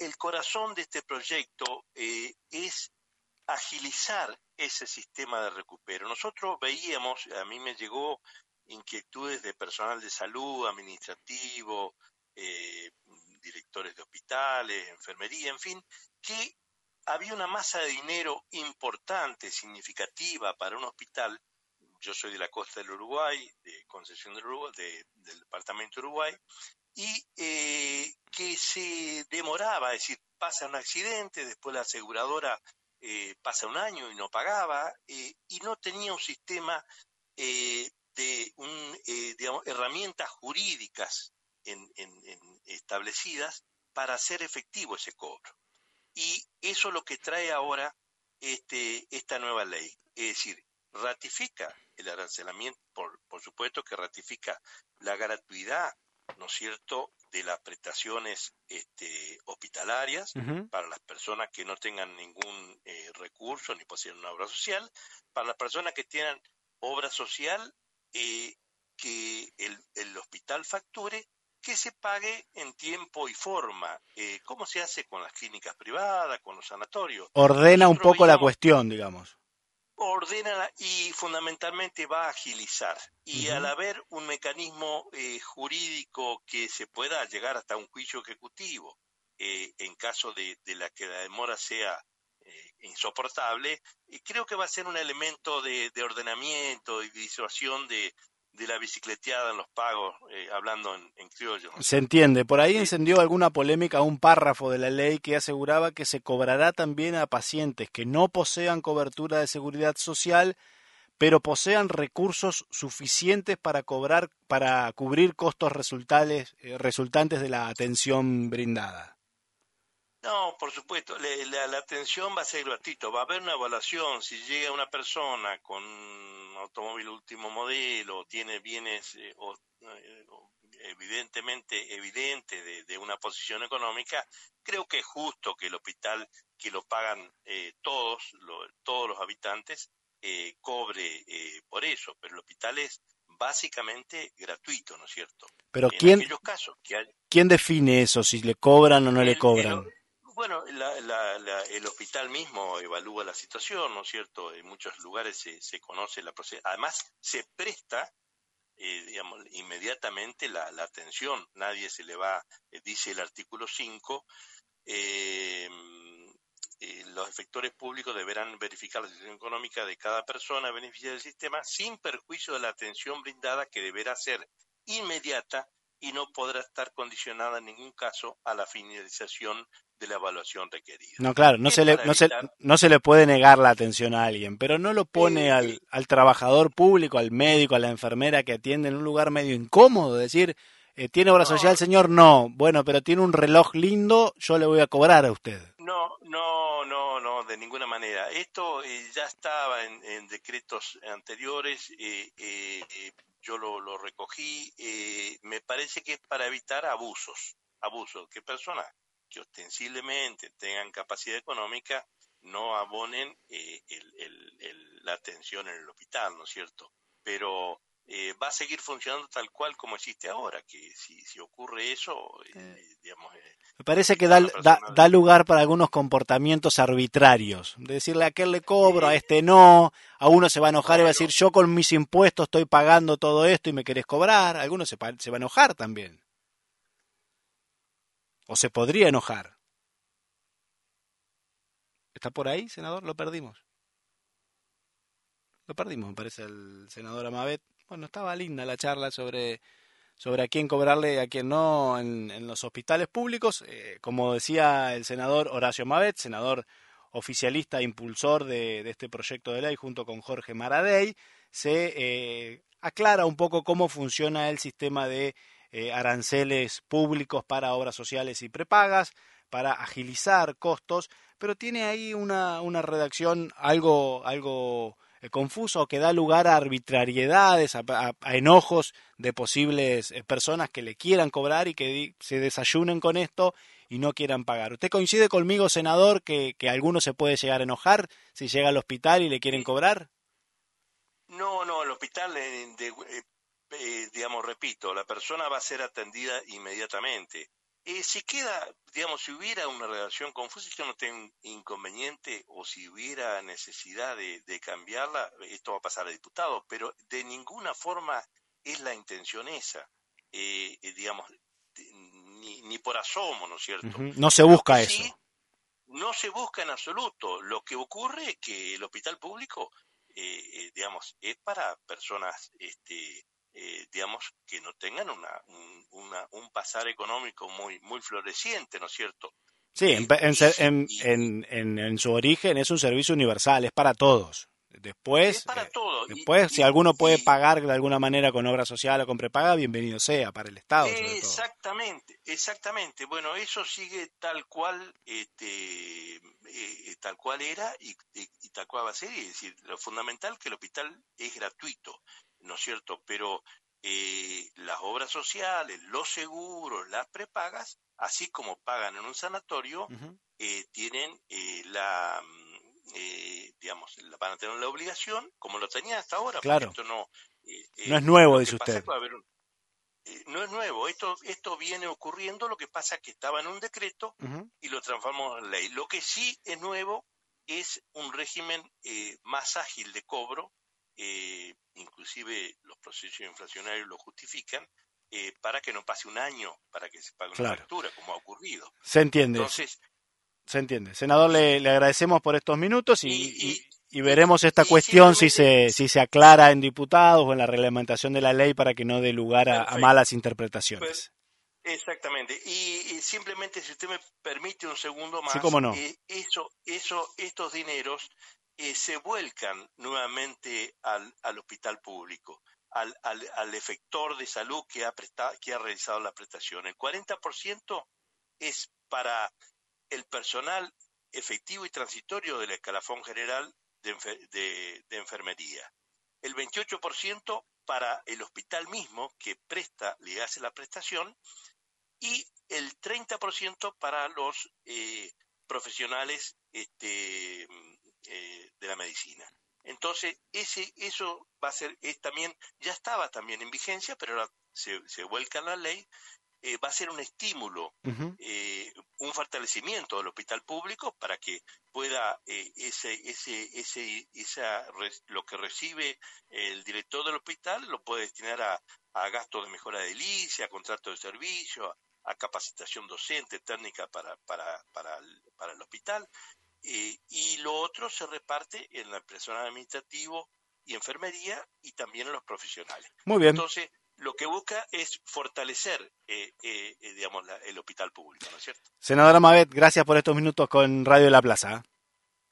el, corazón de este proyecto eh, es agilizar ese sistema de recupero. Nosotros veíamos, a mí me llegó inquietudes de personal de salud, administrativo, eh, directores de hospitales, enfermería, en fin, que había una masa de dinero importante, significativa para un hospital. Yo soy de la costa del Uruguay, de Concesión del Uruguay, del departamento de Uruguay, y eh, que se demoraba, es decir, pasa un accidente, después la aseguradora eh, pasa un año y no pagaba, eh, y no tenía un sistema de un, herramientas jurídicas establecidas para hacer efectivo ese cobro. Y eso es lo que trae ahora este, esta nueva ley. Es decir, ratifica el arancelamiento, por, por supuesto que ratifica la gratuidad, ¿no es cierto?, de las prestaciones este, hospitalarias para las personas que no tengan ningún eh, recurso ni poseen una obra social, para las personas que tienen obra social eh, que el, el hospital facture que se pague en tiempo y forma. Eh, ¿Cómo se hace con las clínicas privadas, con los sanatorios? Ordena un poco la cuestión, digamos. Ordena y fundamentalmente va a agilizar. Y al haber un mecanismo eh, jurídico que se pueda llegar hasta un juicio ejecutivo, eh, en caso de, la que la demora sea insoportable, creo que va a ser un elemento de, de ordenamiento y disuasión de, de la bicicleteada en los pagos, eh, hablando en, criollo. Se entiende. Por ahí encendió alguna polémica un párrafo de la ley que aseguraba que se cobrará también a pacientes que no posean cobertura de seguridad social, pero posean recursos suficientes para cobrar, para cubrir costos resultantes, eh, resultantes de la atención brindada. No, por supuesto, la, atención va a ser gratuito, va a haber una evaluación, si llega una persona con automóvil último modelo, tiene bienes eh, eh, evidentemente evidente de, una posición económica, creo que es justo que el hospital, que lo pagan eh, todos, todos los habitantes, cobre por eso, pero el hospital es básicamente gratuito, ¿no es cierto? Pero ¿quién, ¿quién define eso, si le cobran o no le cobran? Bueno, el hospital mismo evalúa la situación, ¿no es cierto? En muchos lugares se, conoce la procedencia. Además, se presta, eh, digamos, inmediatamente la, atención. Nadie se le va, eh, dice el artículo 5, eh, los efectores públicos deberán verificar la situación económica de cada persona beneficiaria del sistema sin perjuicio de la atención brindada que deberá ser inmediata y no podrá estar condicionada en ningún caso a la finalización de la evaluación requerida. No, claro, no se, le, no, se, no se le puede negar la atención a alguien, pero no lo pone al, al, trabajador público, al médico, a la enfermera que atiende en un lugar medio incómodo, decir, eh, ¿tiene obra social, señor? No, bueno, pero tiene un reloj lindo, yo le voy a cobrar a usted. No, no, no, no, de ninguna manera. Esto eh, ya estaba en, en, decretos anteriores, eh, eh yo lo, lo recogí, me parece que es para evitar abusos, abusos, que personas que ostensiblemente tengan capacidad económica no abonen eh, la atención en el hospital, ¿no es cierto? Pero eh, va a seguir funcionando tal cual como existe ahora, que si, si ocurre eso, eh, digamos... Me parece que da, da, lugar para algunos comportamientos arbitrarios, de decirle a aquel le cobro, a este no, a uno se va a enojar y va a decir yo con mis impuestos estoy pagando todo esto y me querés cobrar, a algunos se, se va a enojar también. ¿O se podría enojar? ¿Está por ahí, senador? Lo perdimos. Lo perdimos, me parece, el senador Amabet. Bueno, estaba linda la charla sobre, sobre a quién cobrarle y a quién no en, los hospitales públicos. Eh, como decía el senador Horacio Amabet, senador oficialista e impulsor de, este proyecto de ley junto con Jorge Maradei, se eh, aclara un poco cómo funciona el sistema de eh, aranceles públicos para obras sociales y prepagas, para agilizar costos, pero tiene ahí una, una redacción algo, algo eh, confuso que da lugar a arbitrariedades, a, enojos de posibles eh, personas que le quieran cobrar y que se desayunen con esto y no quieran pagar. ¿Usted coincide conmigo, senador, que, que alguno se puede llegar a enojar si llega al hospital y le quieren cobrar? No, no, el hospital de, eh, digamos, repito, la persona va a ser atendida inmediatamente. eh, si queda, digamos, si hubiera una relación confusa, yo no tengo inconveniente, o si hubiera necesidad de, cambiarla, esto va a pasar a diputados, pero de ninguna forma es la intención esa, eh, eh, digamos, ni, ni, por asomo, ¿no es cierto? No se busca eso. no se busca en absoluto. Lo que ocurre es que el hospital público, digamos, es para personas este, eh, digamos, que no tengan una, un, un pasar económico muy, muy floreciente, ¿no es cierto? Sí, en, en, en, en, su origen es un servicio universal, es para todos. Después, para eh, después si alguno puede pagar de alguna manera con obra social o con prepaga, bienvenido sea para el Estado. Exactamente, exactamente. Bueno, eso sigue tal cual, este, eh, tal cual era y, y, tal cual va a ser. Es decir, lo fundamental que el hospital es gratuito. ¿No es cierto? Pero eh, las obras sociales, los seguros, las prepagas, así como pagan en un sanatorio, eh, tienen eh, la, mm, digamos, van a tener la obligación, como lo tenía hasta ahora. Claro. Esto no, no es nuevo, dice usted. no es nuevo, esto, esto viene ocurriendo, lo que pasa es que estaba en un decreto y lo transformamos en ley. Lo que sí es nuevo es un régimen más ágil de cobro, eh, inclusive los procesos inflacionarios lo justifican, eh, para que no pase un año para que se pague una factura, como ha ocurrido. Se entiende. Entonces, se entiende. Senador, le, agradecemos por estos minutos y, veremos esta cuestión si se, si se aclara en diputados o en la reglamentación de la ley para que no dé lugar a, malas interpretaciones. Pues, exactamente. Y, simplemente, si usted me permite un segundo más, no. Eh, eso, eso, estos dineros eh, se vuelcan nuevamente al, al hospital público, al, efector de salud que ha, realizado la prestación. El 40% es para el personal efectivo y transitorio del escalafón general de, enfermería. El 28% para el hospital mismo que presta, le hace la prestación, y el 30% para los eh, profesionales este, la medicina. Entonces, ese, eso va a ser, es también, ya estaba también en vigencia, pero ahora se, se vuelca en la ley, eh, va a ser un estímulo, eh, un fortalecimiento del hospital público para que pueda ese, ese, ese, esa, lo que recibe el director del hospital lo puede destinar a, a gastos de mejora de edilicia, a contratos de servicio, a, capacitación docente, técnica para, para, para, para el hospital eh, y lo otro se reparte en el personal administrativo y enfermería y también en los profesionales. Muy bien. Entonces, lo que busca es fortalecer, eh, eh, digamos, el hospital público, ¿no es cierto? Senadora Mavet, gracias por estos minutos con Radio de la Plaza.